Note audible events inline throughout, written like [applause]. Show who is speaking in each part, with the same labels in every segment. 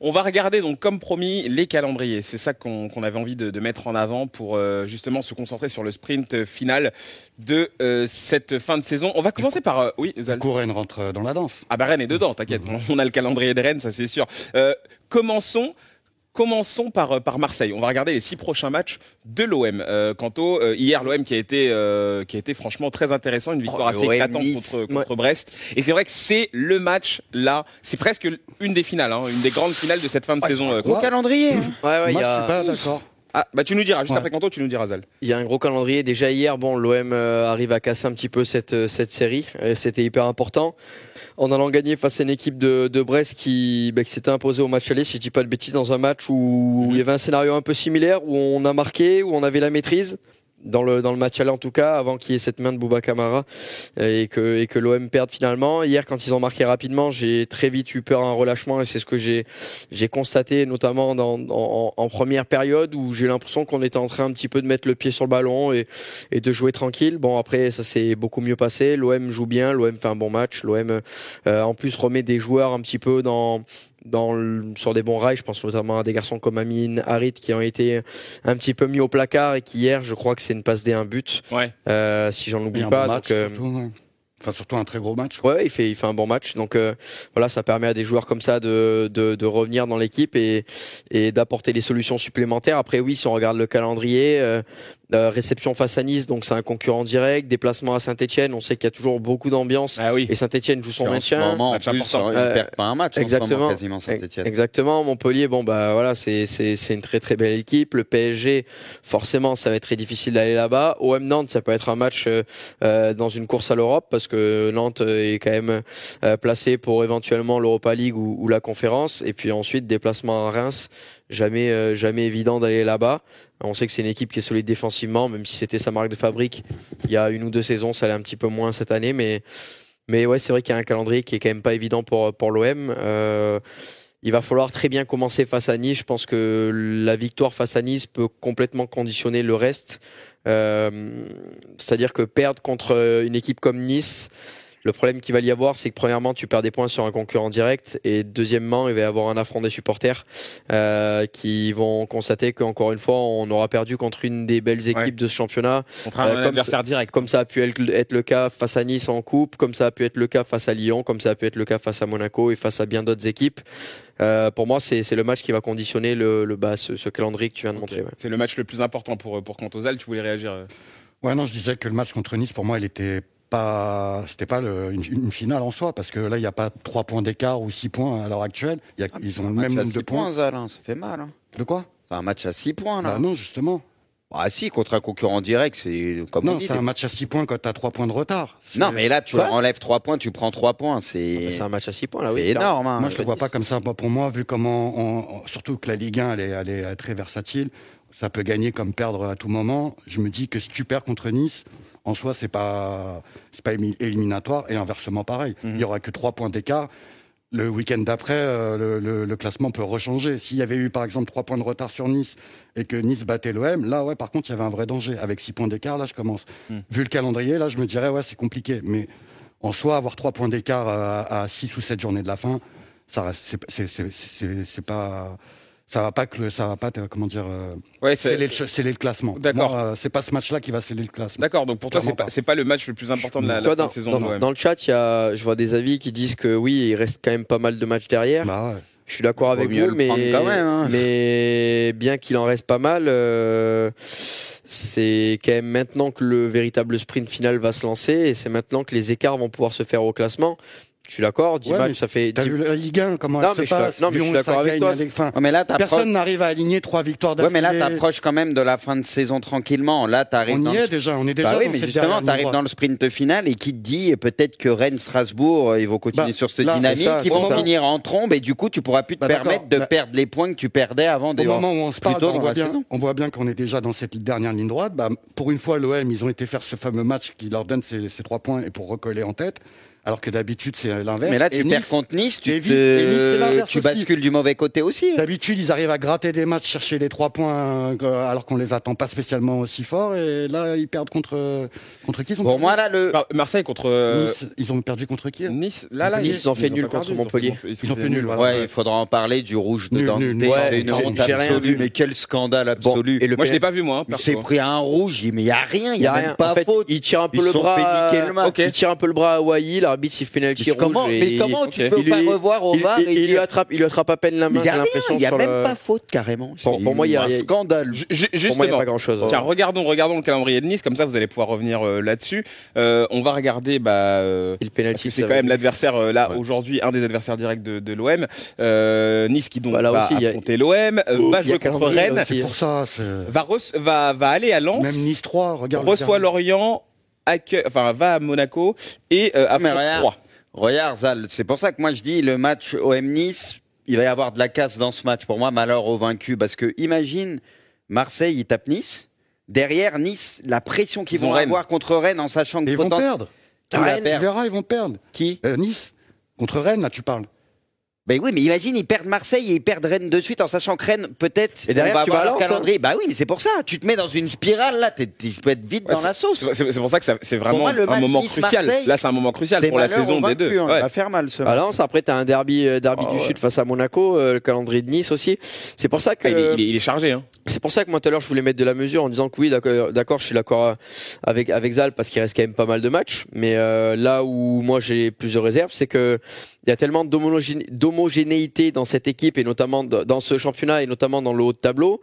Speaker 1: On va regarder donc comme promis les calendriers. C'est ça qu'on avait envie de, mettre en avant pour euh, justement se concentrer sur le sprint final de euh, cette fin de saison. On va commencer par euh, oui.
Speaker 2: Coup, Rennes rentre dans la danse.
Speaker 1: Ah bah Rennes est dedans, t'inquiète. On a le calendrier de Rennes, ça c'est sûr. commençons Commençons par, euh, par Marseille. On va regarder les six prochains matchs de l'OM. Euh, quant au euh, hier, l'OM qui a été euh, qui a été franchement très intéressant, une victoire oh, assez éclatante contre, contre Brest. Et c'est vrai que c'est le match là, c'est presque une des finales, hein, une des grandes finales de cette fin de saison.
Speaker 3: Gros calendrier.
Speaker 2: Hein. Ouais, ouais, Moi, je suis pas d'accord.
Speaker 1: Ah, bah tu nous diras, juste après Canto, tu nous diras Zal.
Speaker 4: Il y a un gros calendrier. Déjà hier, bon, l'OM arrive à casser un petit peu cette, cette série. C'était hyper important en allant gagner face à une équipe de, de Brest qui, bah, qui s'était imposée au match aller, si je dis pas de bêtises, dans un match où mhm. il y avait un scénario un peu similaire, où on a marqué, où on avait la maîtrise dans le dans le match aller en tout cas avant qu'il y ait cette main de Bouba Kamara et que et que l'OM perde finalement. Hier quand ils ont marqué rapidement j'ai très vite eu peur d'un relâchement et c'est ce que j'ai j'ai constaté notamment dans en, en première période où j'ai l'impression qu'on était en train un petit peu de mettre le pied sur le ballon et et de jouer tranquille. Bon après ça s'est beaucoup mieux passé. l'OM joue bien l'OM fait un bon match l'OM euh, en plus remet des joueurs un petit peu dans dans sur des bons rails. Je pense notamment à des garçons comme Amine, Harit qui ont été un petit peu mis au placard et qui hier, je crois que c'est une passe D, un but.
Speaker 1: Ouais.
Speaker 4: Euh, si j'en oublie pas. donc,
Speaker 2: euh, Enfin, surtout un très gros match.
Speaker 4: Ouais, il fait, il fait un bon match. Donc euh, voilà, ça permet à des joueurs comme ça de, de, de revenir dans l'équipe et, et d'apporter des solutions supplémentaires. Après, oui, si on regarde le calendrier, euh, euh, réception face à Nice, donc c'est un concurrent direct. Déplacement à Saint-Etienne, on sait qu'il y a toujours beaucoup d'ambiance.
Speaker 1: Ah oui.
Speaker 4: Et Saint-Etienne joue son maintien.
Speaker 3: En, en plus, hein, il perd pas un match
Speaker 4: exactement,
Speaker 3: en ce moment, quasiment Saint-Etienne.
Speaker 4: Exactement. Montpellier, bon bah voilà, c'est c'est c'est une très très belle équipe. Le PSG, forcément, ça va être très difficile d'aller là-bas. OM Nantes, ça peut être un match euh, dans une course à l'Europe parce que Nantes est quand même euh, placé pour éventuellement l'Europa League ou, ou, la conférence. Et puis ensuite, déplacement à Reims, jamais, euh, jamais évident d'aller là-bas. On sait que c'est une équipe qui est solide défensivement, même si c'était sa marque de fabrique il y a une ou deux saisons, ça allait un petit peu moins cette année. Mais, mais ouais, c'est vrai qu'il y a un calendrier qui est quand même pas évident pour, pour l'OM. Euh, il va falloir très bien commencer face à Nice. Je pense que la victoire face à Nice peut complètement conditionner le reste. Euh, C'est-à-dire que perdre contre une équipe comme Nice, le problème qu'il va y avoir, c'est que premièrement, tu perds des points sur un concurrent direct, et deuxièmement, il va y avoir un affront des supporters euh, qui vont constater qu'encore une fois, on aura perdu contre une des belles équipes de ce championnat.
Speaker 1: Contre un euh, adversaire direct.
Speaker 4: Comme ça a pu être le cas face à Nice en coupe, comme ça a pu être le cas face à Lyon, comme ça a pu être le cas face à Monaco et face à bien d'autres équipes. Euh, pour moi, c'est le match qui va conditionner le, le bah, ce, ce, calendrier que tu viens de montrer. Ouais.
Speaker 1: C'est le match le plus important pour pour Cantozal. Tu voulais réagir
Speaker 2: Ouais, non, je disais que le match contre Nice, pour moi, il était pas, c'était pas le, une, finale en soi, parce que là, il n'y a pas trois points d'écart ou six points à l'heure actuelle. Y a,
Speaker 3: ah,
Speaker 2: ils ont le même nombre de points.
Speaker 3: points hein, ça fait mal. Hein.
Speaker 2: De quoi?
Speaker 3: C'est un match à six points, là.
Speaker 2: Bah non, justement.
Speaker 3: Ah si, contre un concurrent direct, c'est comme
Speaker 2: Non, c'est un match à 6 points quand tu as 3 points de retard.
Speaker 3: Non, mais là, tu enlèves 3 points, tu prends 3 points. C'est
Speaker 4: c'est un match à 6 points, là, oui.
Speaker 3: C'est énorme. Hein.
Speaker 2: Moi, je le vois pas comme ça. Pour moi, vu comment, on, surtout que la Ligue 1, elle est, elle est très versatile, ça peut gagner comme perdre à tout moment. Je me dis que si tu perds contre Nice, en soi, c'est pas, c'est pas éliminatoire et inversement pareil. Mhm. Il y aura que trois points d'écart. Le week-end d'après, euh, le, le, classement peut rechanger. S'il y avait eu par exemple trois points de retard sur Nice et que Nice battait l'OM, là ouais, par contre, il y avait un vrai danger. Avec six points d'écart, là, je commence. Mhm. Vu le calendrier, là, je me dirais ouais, c'est compliqué. Mais en soi, avoir trois points d'écart à, à six ou sept journées de la fin, ça, c'est pas ça va pas que ça va pas comment dire euh, ouais, sceller, le, le classement. D'accord. Euh, c'est pas ce match-là qui va sceller le classement.
Speaker 1: D'accord. Donc pour toi c'est pas c'est pas le match le plus important de la, la
Speaker 4: dans,
Speaker 1: saison.
Speaker 4: Dans, dans, le chat, il y a je vois des avis qui disent que oui, il reste quand même pas mal de matchs derrière.
Speaker 2: Bah ouais.
Speaker 4: Je suis d'accord avec vous, mais hein. mais bien qu'il en reste pas mal. Euh, c'est quand même maintenant que le véritable sprint final va se lancer et c'est maintenant que les écarts vont pouvoir se faire au classement. Je suis d'accord, 10 matchs, ça fait.
Speaker 2: T'as vu la Ligue 1, comment
Speaker 4: non,
Speaker 2: elle
Speaker 4: se passe Non, mais je suis d'accord avec toi. Avec,
Speaker 2: mais là, Personne n'arrive à aligner trois victoires d'affilée.
Speaker 3: Ouais, mais là, t'approches quand même de la fin de saison tranquillement. Là, t'arrives.
Speaker 2: On
Speaker 3: dans
Speaker 2: y est déjà, on est déjà.
Speaker 3: Bah oui, mais justement, t'arrives dans le sprint final et qui te dit peut-être que Rennes, Strasbourg, euh, ils vont continuer bah, sur cette dynamique, ils vont finir en trombe et du coup, tu pourras plus te bah, permettre de perdre les points que tu perdais avant.
Speaker 2: Au moment où on se parle, on voit bien qu'on est déjà dans cette dernière ligne droite. Pour une fois, l'OM, ils ont été faire ce fameux match qui leur donne ces trois points et pour recoller en tête alors que d'habitude c'est l'inverse.
Speaker 3: Mais là, tu perds contre Nice, tu, te... tu bascules du mauvais côté aussi.
Speaker 2: Hein. D'habitude, ils arrivent à gratter des matchs, chercher les trois points, euh, alors qu'on les attend pas spécialement aussi fort. Et là, ils perdent contre contre qui
Speaker 3: Pour moi, là, le
Speaker 1: Marseille contre euh,
Speaker 2: nice, ils ont perdu contre qui
Speaker 1: Nice. Là, là,
Speaker 4: nice, ils ont fait nul contre Montpellier.
Speaker 2: Ils ont fait nul.
Speaker 3: Ouais, il faudra en parler du rouge de Dante. C'est une honte absolue. Mais quel scandale absolu.
Speaker 1: Et moi, je l'ai pas vu moi.
Speaker 3: Il s'est pris un rouge, mais il y a rien, il y a même pas faute.
Speaker 4: Il tire un peu le bras. Il tire un peu le bras à Wai, l'arbitre siffle penalty
Speaker 3: comment, mais comment tu peux pas revoir au VAR
Speaker 4: il, il, lui attrape, il lui attrape à peine la main.
Speaker 3: Il y a, même pas faute carrément.
Speaker 4: Pour, moi, il y a un
Speaker 3: scandale.
Speaker 1: Justement, il y a pas grand chose. Tiens, regardons, regardons le calendrier de Nice, comme ça vous allez pouvoir revenir euh, là-dessus. Euh, on va regarder, bah, euh, c'est quand même l'adversaire là aujourd'hui, un des adversaires directs de, de l'OM. nice qui donc bah, va affronter l'OM, va jouer contre Rennes.
Speaker 2: C'est pour ça.
Speaker 1: Va, va, va aller à Lens.
Speaker 2: Même Nice 3, regarde.
Speaker 1: Reçoit Lorient accueille, enfin va à Monaco et euh, affronte 3.
Speaker 3: Regarde, Zal, c'est pour ça que moi je dis le match OM Nice, il va y avoir de la casse dans ce match. Pour moi, malheur au vaincu, parce que imagine Marseille, il tape Nice. Derrière Nice, la pression qu'ils vont avoir contre Rennes en sachant que
Speaker 2: ils vont perdre. Tu verras, ils vont perdre.
Speaker 3: Qui?
Speaker 2: Euh, Nice contre Rennes, là tu parles.
Speaker 3: Ben oui, mais imagine, ils perdent Marseille et ils perdent Rennes de suite en sachant que Rennes, peut-être,
Speaker 4: et derrière,
Speaker 3: va
Speaker 4: tu
Speaker 3: avoir leur calendrier. Bah oui, mais c'est pour ça. Tu te mets dans une spirale, là, tu peux être vite dans la sauce.
Speaker 1: C'est pour ça que c'est vraiment un moment crucial. Là, c'est un moment crucial pour la saison des deux.
Speaker 3: Hein. va faire mal, ce
Speaker 4: match. Alors, après, t'as un derby, euh, derby du ah Sud face à Monaco, euh, le calendrier de Nice aussi. C'est pour ça que.
Speaker 1: Ah, il, est, chargé, hein.
Speaker 4: C'est pour ça que moi, tout à l'heure, je voulais mettre de la mesure en disant que oui, d'accord, je suis d'accord avec, avec Zal parce qu'il reste quand même pas mal de matchs. Mais, euh, là où moi, j'ai plusieurs réserves, c'est que il y a tellement d'homogénéité dans cette équipe et notamment dans ce championnat et notamment dans le haut de tableau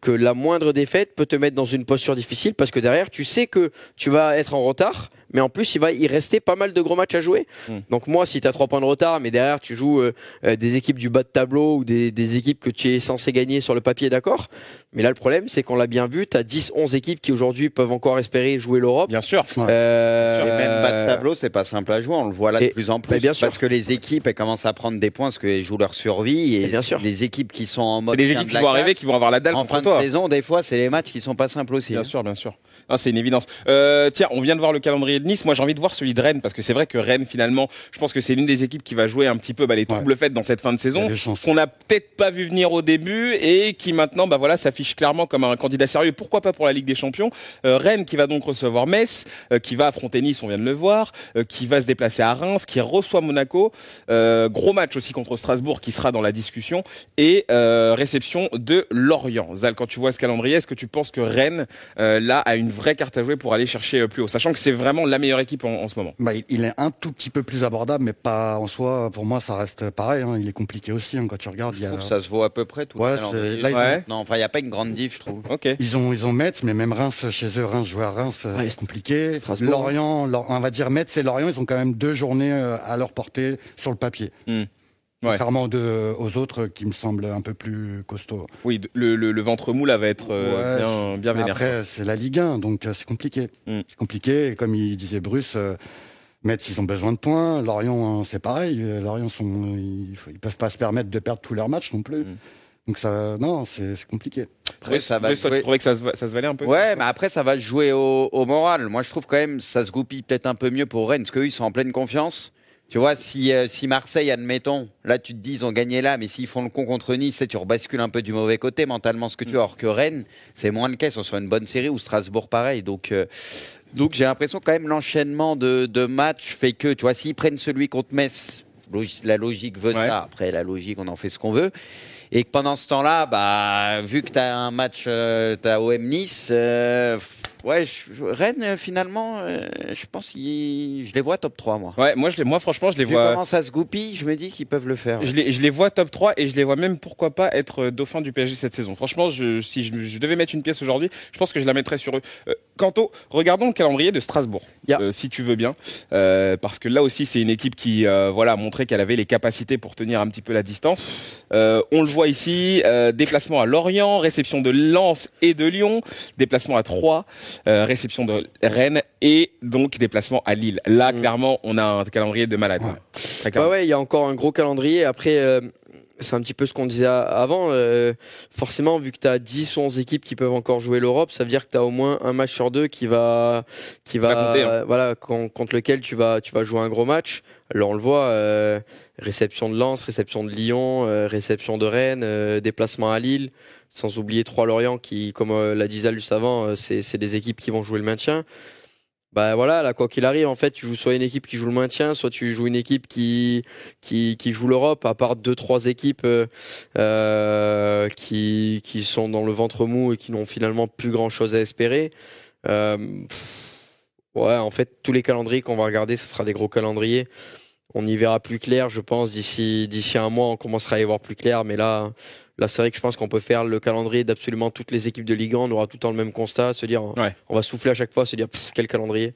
Speaker 4: que la moindre défaite peut te mettre dans une posture difficile parce que derrière tu sais que tu vas être en retard mais en plus il va y rester pas mal de gros matchs à jouer. Hmm. Donc moi si tu as trois points de retard mais derrière tu joues euh, euh, des équipes du bas de tableau ou des, des, équipes que tu es censé gagner sur le papier d'accord, mais là le problème c'est qu'on l'a bien vu, tu as 10 11 équipes qui aujourd'hui peuvent encore espérer jouer l'Europe.
Speaker 1: Bien sûr.
Speaker 3: Euh, et même bas de tableau, c'est pas simple à jouer, on le voit là de plus en plus bien sûr. parce que les équipes elles commencent à prendre des points parce qu'elles jouent leur survie et, bien sûr. les équipes qui sont en mode
Speaker 1: des équipes qui vont arriver qui vont avoir la dalle
Speaker 3: en fin
Speaker 1: de
Speaker 3: saison des fois c'est les matchs qui sont pas simples aussi.
Speaker 1: Bien
Speaker 3: hein.
Speaker 1: sûr, bien sûr. Ah, c'est une évidence. Euh, tiens, on vient de voir le calendrier de Nice. Moi, j'ai envie de voir celui de Rennes parce que c'est vrai que Rennes, finalement, je pense que c'est l'une des équipes qui va jouer un petit peu bah, les troubles faits dans cette fin de saison, qu'on n'a peut-être pas vu venir au début et qui maintenant, bah voilà, s'affiche clairement comme un candidat sérieux. Pourquoi pas pour la Ligue des Champions? Euh, Rennes qui va donc recevoir Metz, euh, qui va affronter Nice, on vient de le voir, euh, qui va se déplacer à Reims, qui reçoit Monaco. gros match aussi contre Strasbourg qui sera dans la discussion et réception de Lorient. Zal, quand tu vois ce calendrier, est-ce que tu penses que Rennes là a une vraie carte à jouer pour aller chercher plus haut, sachant que c'est vraiment la meilleure équipe en, ce moment
Speaker 2: bah, Il est un tout petit peu plus abordable, mais pas en soi. Pour moi, ça reste pareil. Hein. Il est compliqué aussi hein, quand tu regardes.
Speaker 3: Je il y a... ça se voit à peu près tout. Ouais, là, Non, enfin, il n'y a pas une grande diff, je trouve.
Speaker 1: Ok.
Speaker 2: Ils ont, ils ont Metz, mais même Reims chez eux, Reims jouer à Reims, euh, c'est compliqué. Lorient, on va dire Metz et Lorient, ils ont quand même deux journées euh, à leur portée sur le papier. Hmm. Ouais. Contrairement aux autres qui me semblent un peu plus costauds.
Speaker 1: Oui, le, le, ventre mou là va être euh, bien, bien vénère.
Speaker 2: Après, c'est la Ligue 1, donc euh, c'est compliqué. Hmm. C'est compliqué. Et comme il disait Bruce, euh, Metz, ils ont besoin de points. Lorient, hein, c'est pareil. Lorient, sont, ils, ils, peuvent pas se permettre de perdre tous leurs matchs non plus. Hmm. Donc ça, non, c'est compliqué.
Speaker 1: Après, ça va. Jouer... tu que ça se, ça se valait un peu
Speaker 3: Ouais, mais après ça va jouer au, au moral. Moi, je trouve quand même ça se goupille peut-être un peu mieux pour Rennes, parce qu'eux ils sont en pleine confiance. Tu vois, si, euh, si Marseille, admettons, là tu te dis ils ont gagné là, mais s'ils font le con contre Nice, tu rebascules un peu du mauvais côté mentalement ce que tu as. Or que Rennes, c'est moins le cas, ils sont sur une bonne série, ou Strasbourg pareil. Donc, euh, donc j'ai l'impression quand même l'enchaînement de, de matchs fait que, tu vois, s'ils prennent celui contre Metz, la logique veut ça. Après, la logique, on en fait ce qu'on veut. Et que pendant ce temps-là, bah, vu que tu as un match, euh, tu as OM Nice, euh, Ouais, Rennes, euh, finalement, euh, je pense que je les vois top 3, moi.
Speaker 1: Ouais, moi, je les, moi franchement, je les vois.
Speaker 3: comment ça se goupille, je me dis qu'ils peuvent le faire.
Speaker 1: Je les, je les vois top 3 et je les vois même, pourquoi pas, être euh, dauphin du PSG cette saison. Franchement, je, si je, devais mettre une pièce aujourd'hui, je pense que je la mettrais sur eux. Euh, quant au, regardons le calendrier de Strasbourg, si tu veux bien, parce que là aussi, c'est une équipe qui, voilà, a montré qu'elle avait les capacités pour tenir un petit peu la distance. on le voit ici, déplacement à Lorient, réception de Lens et de Lyon, déplacement à Troyes. Euh, réception de Rennes et donc déplacement à Lille. Là, mm. clairement, on a un calendrier de malade.
Speaker 4: Ouais. ouais, il y a encore un gros calendrier. Après, euh, c'est un petit peu ce qu'on disait avant. Euh, forcément, vu que tu as 10 ou 11 équipes qui peuvent encore jouer l'Europe, ça veut dire que tu as au moins un match sur deux qui va, qui va,
Speaker 1: compter, hein.
Speaker 4: voilà, con- contre lequel tu vas, tu vas jouer un gros match. Là, on le voit, euh, réception de Lens, réception de Lyon, euh, réception de Rennes, euh, déplacement à Lille, sans oublier trois Lorient qui, comme euh, l'a dit Zal juste avant, euh, c'est c'est des équipes qui vont jouer le maintien. Bah voilà, là quoi qu'il arrive, en fait, tu joues soit une équipe qui joue le maintien, soit tu joues une équipe qui qui, joue l'Europe. À part deux trois équipes euh, euh, qui qui sont dans le ventre mou et qui n'ont finalement plus grand chose à espérer. Euh, ouais, en fait, tous les calendriers qu'on va regarder, ce sera des gros calendriers. On y verra plus clair, je pense. D'ici d'ici un mois, on commencera à y voir plus clair. Mais là, là, c'est vrai que je pense qu'on peut faire le calendrier d'absolument toutes les équipes de Ligue 1. On aura tout le temps le même constat, se dire,
Speaker 1: Ouais.
Speaker 4: on va souffler à chaque fois, se dire pff, quel calendrier.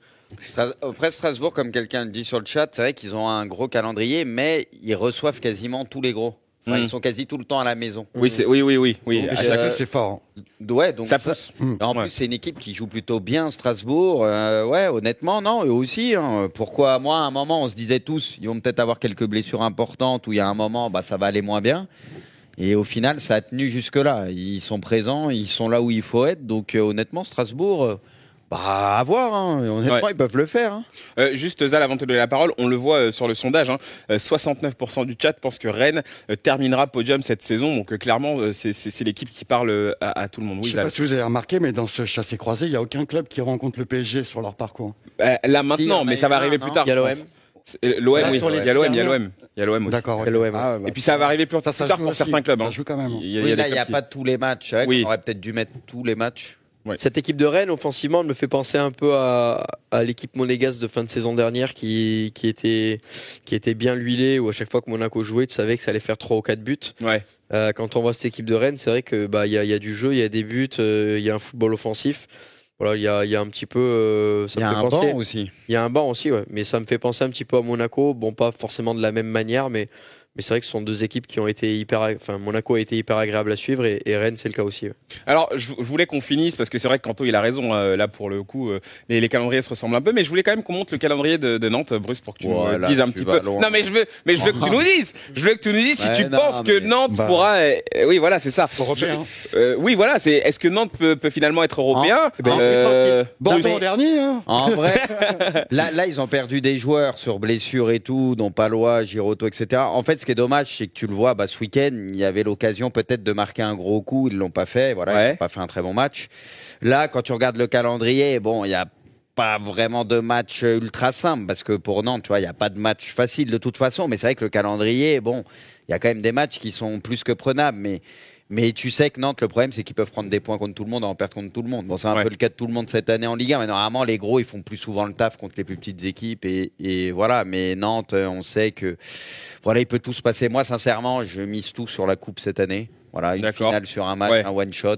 Speaker 3: Après Strasbourg, comme quelqu'un le dit sur le chat, c'est vrai qu'ils ont un gros calendrier, mais ils reçoivent quasiment tous les gros. Enfin. Ils sont quasi tout le temps à la maison.
Speaker 1: Oui, c'est, oui, oui, oui, oui.
Speaker 2: Et
Speaker 1: À
Speaker 2: c'est fort. hein.
Speaker 3: Ouais, donc
Speaker 1: ça
Speaker 3: ça-
Speaker 1: pousse.
Speaker 3: En
Speaker 1: Ouais.
Speaker 3: plus, c'est une équipe qui joue plutôt bien Strasbourg. Euh, ouais, honnêtement, non, eux aussi. hein. Pourquoi moi, à un moment, on se disait tous, ils vont peut-être avoir quelques blessures importantes, où il y a un moment, bah, ça va aller moins bien. Et au final, ça a tenu jusque-là. Ils sont présents, ils sont là où il faut être. Donc, euh, honnêtement, Strasbourg, euh, bah, à voir. hein. Honnêtement,
Speaker 1: Ouais.
Speaker 3: ils peuvent le faire. hein.
Speaker 1: Euh, juste Zal, avant de te donner la parole, on le voit euh, sur le sondage, hein, euh, 69% du chat pense que Rennes euh, terminera podium cette saison. Donc euh, clairement, euh, c'est, c'est, c'est l'équipe qui parle euh, à, à tout le monde.
Speaker 2: Je
Speaker 1: Oui,
Speaker 2: sais
Speaker 1: Zal.
Speaker 2: pas si vous avez remarqué, mais dans ce chassé-croisé, il n'y a aucun club qui rencontre le PSG sur leur parcours.
Speaker 1: Euh, là maintenant,
Speaker 3: on
Speaker 1: mais ça va arriver plus tard.
Speaker 4: Il y a
Speaker 1: je
Speaker 4: l'OM.
Speaker 1: euh, L'OM, oui. Il y a l'OM, il y a l'OM. Il y a l'OM aussi.
Speaker 2: D'accord. Ah,
Speaker 1: Et puis ça va arriver plus,
Speaker 2: Ça,
Speaker 1: plus
Speaker 2: ça
Speaker 1: tard pour
Speaker 2: aussi.
Speaker 1: certains clubs.
Speaker 2: Ça
Speaker 1: hein.
Speaker 2: joue quand même.
Speaker 1: Il y a,
Speaker 3: Oui,
Speaker 1: il y a
Speaker 3: n'y a pas tous les matchs.
Speaker 1: Oui.
Speaker 3: qu'on aurait peut-être dû mettre tous les matchs.
Speaker 4: Cette équipe de Rennes, offensivement, elle me fait penser un peu à, à l'équipe monégasque de fin de saison dernière qui, qui, était, qui était bien huilée, où à chaque fois que Monaco jouait, tu savais que ça allait faire 3 ou 4 buts.
Speaker 1: Ouais.
Speaker 4: Euh, quand on voit cette équipe de Rennes, c'est vrai que bah y a, il y a du jeu, il y a des buts, euh, il y a un football offensif. Voilà, il y a, il y a un petit peu. euh, ça
Speaker 3: y a
Speaker 4: me fait
Speaker 3: un
Speaker 4: penser.
Speaker 3: banc aussi.
Speaker 4: Il y a un banc aussi, ouais. Mais ça me fait penser un petit peu à Monaco. Bon, pas forcément de la même manière, mais mais c'est vrai que ce sont deux équipes qui ont été hyper. Enfin, Monaco a été hyper agréable à suivre et, et Rennes c'est le cas aussi. ouais.
Speaker 1: Alors, je, je voulais qu'on finisse parce que c'est vrai que Kanto il a raison euh, là pour le coup. euh, les, les calendriers se ressemblent un peu, mais je voulais quand même qu'on monte le calendrier de, de Nantes, Bruce, pour que tu nous dises un petit peu.
Speaker 3: loin.
Speaker 1: Non, mais je veux, mais je veux que tu nous dises. Je veux que tu nous dises si
Speaker 3: Ouais,
Speaker 1: tu
Speaker 3: non,
Speaker 1: penses que Nantes
Speaker 2: Bah.
Speaker 1: pourra. euh, euh, oui, voilà, c'est ça.
Speaker 2: Européen.
Speaker 1: Euh, oui, voilà, c'est. Est-ce que Nantes peut, peut finalement être européen
Speaker 3: Eh ben,
Speaker 1: Euh,
Speaker 2: Bordeaux
Speaker 3: mais-
Speaker 2: dernier, hein
Speaker 3: En vrai, [laughs] là, là, ils ont perdu des joueurs sur blessure et tout, dont Palois, Giroto, etc. En fait, ce qui est dommage, c'est que tu le vois, bah, ce week-end, il y avait l'occasion peut-être de marquer un gros coup, ils l'ont pas fait, voilà,
Speaker 1: Ouais.
Speaker 3: ils n'ont pas fait un très bon match. Là, quand tu regardes le calendrier, bon, il y a pas vraiment de match ultra simple, parce que pour Nantes, tu vois, il n'y a pas de match facile de toute façon, mais c'est vrai que le calendrier, bon, il y a quand même des matchs qui sont plus que prenables, mais mais tu sais que Nantes, le problème, c'est qu'ils peuvent prendre des points contre tout le monde et en perdre contre tout le monde. Bon, c'est un
Speaker 1: Ouais.
Speaker 3: peu le cas de tout le monde cette année en Ligue 1, mais normalement, les gros, ils font plus souvent le taf contre les plus petites équipes et, et voilà. Mais Nantes, euh, on sait que voilà, il peut tout se passer. Moi, sincèrement, je mise tout sur la coupe cette année. Voilà, une finale sur un match,
Speaker 1: Ouais.
Speaker 3: un one shot.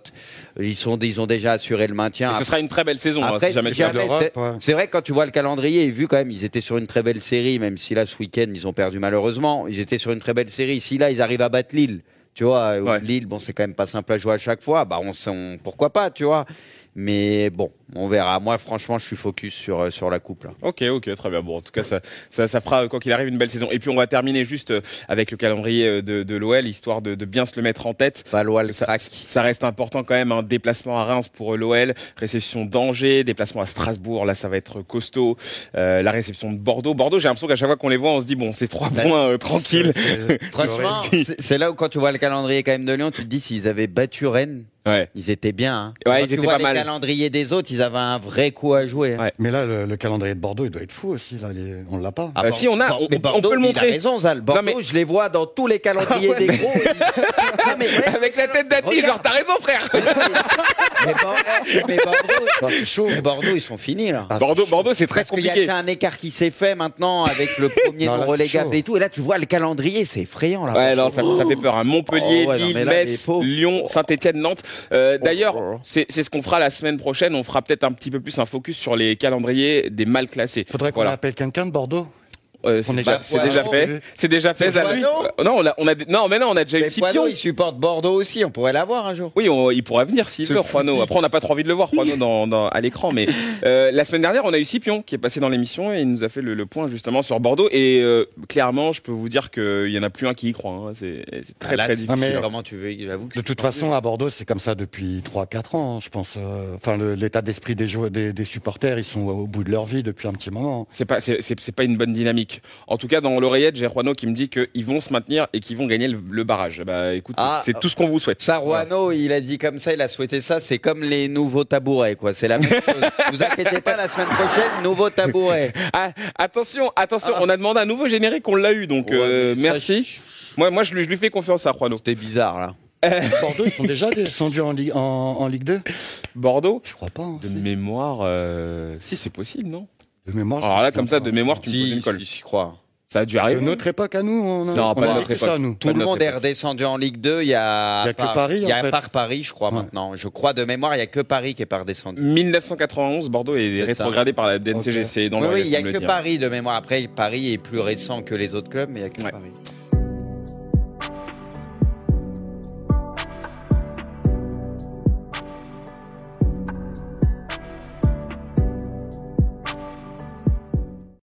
Speaker 3: Ils sont, ils ont déjà assuré le maintien.
Speaker 1: ce sera une très belle saison, hein,
Speaker 3: Après,
Speaker 1: si jamais
Speaker 3: jamais- c'est-
Speaker 2: ouais.
Speaker 3: vrai que quand tu vois le calendrier, et vu quand même, ils étaient sur une très belle série, même si là, ce week-end, ils ont perdu malheureusement. Ils étaient sur une très belle série. Si là, ils arrivent à battre Lille, tu vois,
Speaker 1: Ouais.
Speaker 3: Lille, bon, c'est quand même pas simple à jouer à chaque fois. Bah, on, sait- on- pourquoi pas, tu vois. Mais bon, on verra. Moi, franchement, je suis focus sur, euh, sur la coupe, là.
Speaker 1: Ok, ok, très bien. Bon, en tout cas, ça, ça, ça fera, quoi qu'il arrive, une belle saison. Et puis, on va terminer juste euh, avec le calendrier euh, de, de l'OL, histoire de, de bien se le mettre en tête.
Speaker 3: Valois le
Speaker 1: Ça, ça reste important quand même, un déplacement à Reims pour l'OL, réception d'Angers, déplacement à Strasbourg, là ça va être costaud, Euh, la réception de Bordeaux. Bordeaux, j'ai l'impression qu'à chaque fois qu'on les voit, on se dit bon, c'est trois
Speaker 3: Ouais.
Speaker 1: points euh, tranquilles. [laughs]
Speaker 2: C'est-
Speaker 3: là où quand tu vois le calendrier quand même de Lyon, tu te dis s'ils avaient battu Rennes,
Speaker 1: Ouais.
Speaker 3: ils étaient bien. Hein.
Speaker 1: Ouais,
Speaker 3: quand
Speaker 1: ils
Speaker 3: tu
Speaker 1: étaient
Speaker 3: vois
Speaker 1: pas
Speaker 3: les
Speaker 1: mal.
Speaker 3: calendriers des autres, ils avaient un vrai coup à jouer. hein.
Speaker 1: Ouais.
Speaker 2: Mais là, le, le calendrier de Bordeaux, il doit être fou aussi. Là, les- on l'a pas.
Speaker 3: Ah, Bor-
Speaker 1: si, on a-
Speaker 3: Bor-
Speaker 1: on-
Speaker 3: mais
Speaker 1: on peut
Speaker 3: Bordeaux,
Speaker 1: le
Speaker 3: il a
Speaker 1: montrer.
Speaker 3: raison, Zal. Bordeaux,
Speaker 1: mais-
Speaker 3: je les vois dans tous les calendriers des gros. Ils- [laughs] Non, mais ouais,
Speaker 1: Avec la tête d'Ati,
Speaker 3: Regarde.
Speaker 1: genre t'as raison frère.
Speaker 3: Mais, Bordeaux, mais Bordeaux,
Speaker 2: c'est chaud.
Speaker 3: mais Bordeaux, ils sont finis là.
Speaker 2: Ah,
Speaker 1: Bordeaux. Bordeaux, c'est très
Speaker 3: Parce qu'il y a
Speaker 1: compliqué.
Speaker 3: qu'un écart qui s'est fait maintenant avec le premier [laughs]
Speaker 2: Non, là,
Speaker 3: relégable et tout. Et là, tu vois le calendrier, c'est effrayant là.
Speaker 1: Ouais, non, ça, ça fait peur. Hein. Montpellier,
Speaker 3: Oh, ouais, non,
Speaker 1: Lille,
Speaker 3: là,
Speaker 1: Metz. Lyon, Saint-Etienne, Nantes. Euh, D'ailleurs,
Speaker 3: oh, oh.
Speaker 1: c'est c'est ce qu'on fera la semaine prochaine. On fera peut-être un petit peu plus un focus sur les calendriers des mal classés.
Speaker 2: Faudrait qu'on
Speaker 1: Voilà.
Speaker 2: appelle quelqu'un de Bordeaux.
Speaker 1: Euh, c'est
Speaker 2: est
Speaker 1: déjà, c'est fait. C'est déjà fait. Euh, Non, on a, on a, non, mais non, on a déjà eu
Speaker 3: Mais Poineau,
Speaker 1: Scipion.
Speaker 3: il supporte Bordeaux aussi. On pourrait l'avoir un jour.
Speaker 1: Oui, on- il pourra venir s'il veut, Juano. Après, on n'a pas trop envie de le voir, Juano, dans, dans, à l'écran. Mais euh, la semaine dernière, on a eu Scipion qui est passé dans l'émission et il nous a fait le, le point justement sur Bordeaux. Et euh, clairement, je peux vous dire qu'il y en a plus un qui y croit. hein. C'est c'est très
Speaker 3: Là,
Speaker 1: très difficile.
Speaker 2: mais-
Speaker 3: Comment tu veux J'avoue que
Speaker 2: De toute façon, à Bordeaux, c'est comme ça depuis 3-4 ans, je pense. Euh, Enfin, l'état d'esprit des, joueurs, des, des supporters, ils sont au bout de leur vie depuis un petit moment.
Speaker 1: C'est pas, c'est pas une bonne dynamique. En tout cas, dans l'oreillette, j'ai Juano qui me dit qu'ils vont se maintenir et qu'ils vont gagner le, le barrage. Bah, écoute,
Speaker 3: Ah.
Speaker 1: c'est tout ce qu'on vous souhaite.
Speaker 3: Ça, Rouano, il a dit comme ça, il a souhaité ça. C'est comme les nouveaux tabourets, quoi. C'est la même chose. vous inquiétez pas, la semaine prochaine, nouveau tabouret. [laughs]
Speaker 1: Ah, attention, attention,
Speaker 3: Ah.
Speaker 1: on a demandé un nouveau générique, on l'a eu, donc
Speaker 3: Ouais,
Speaker 1: euh, merci. Moi, moi, je lui, je lui fais confiance à Juano.
Speaker 3: C'était bizarre, là. [laughs]
Speaker 2: Bordeaux, ils sont déjà descendus en, Ligue- en, en Ligue 2
Speaker 1: Bordeaux,
Speaker 2: Je crois pas. hein.
Speaker 1: de mémoire, euh, si c'est possible, non?
Speaker 2: De mémoire.
Speaker 1: Alors là, comme ça, de mémoire, tu me poses une colle.
Speaker 3: j'y crois.
Speaker 1: Ça a dû
Speaker 2: De
Speaker 1: arriver.
Speaker 2: notre époque à nous, on a,
Speaker 1: Non,
Speaker 2: on
Speaker 1: pas de
Speaker 2: a
Speaker 1: notre époque.
Speaker 2: ça, nous.
Speaker 3: Tout le
Speaker 1: de
Speaker 3: monde est redescendu en Ligue 2. Il y a,
Speaker 2: Il y a que
Speaker 3: par-
Speaker 2: Paris,
Speaker 3: Il y a
Speaker 2: en fait.
Speaker 3: part Paris, je crois,
Speaker 2: Ouais.
Speaker 3: maintenant. Je crois de mémoire, il y a que Paris qui est pas redescendu.
Speaker 1: 1991, Bordeaux est, rétrogradé par la DNCGC. Dans
Speaker 3: Oui,
Speaker 1: le
Speaker 3: oui, il y a que. Paris de mémoire. Après, Paris est plus récent que les autres clubs, mais il y a que
Speaker 1: Ouais.
Speaker 3: Paris.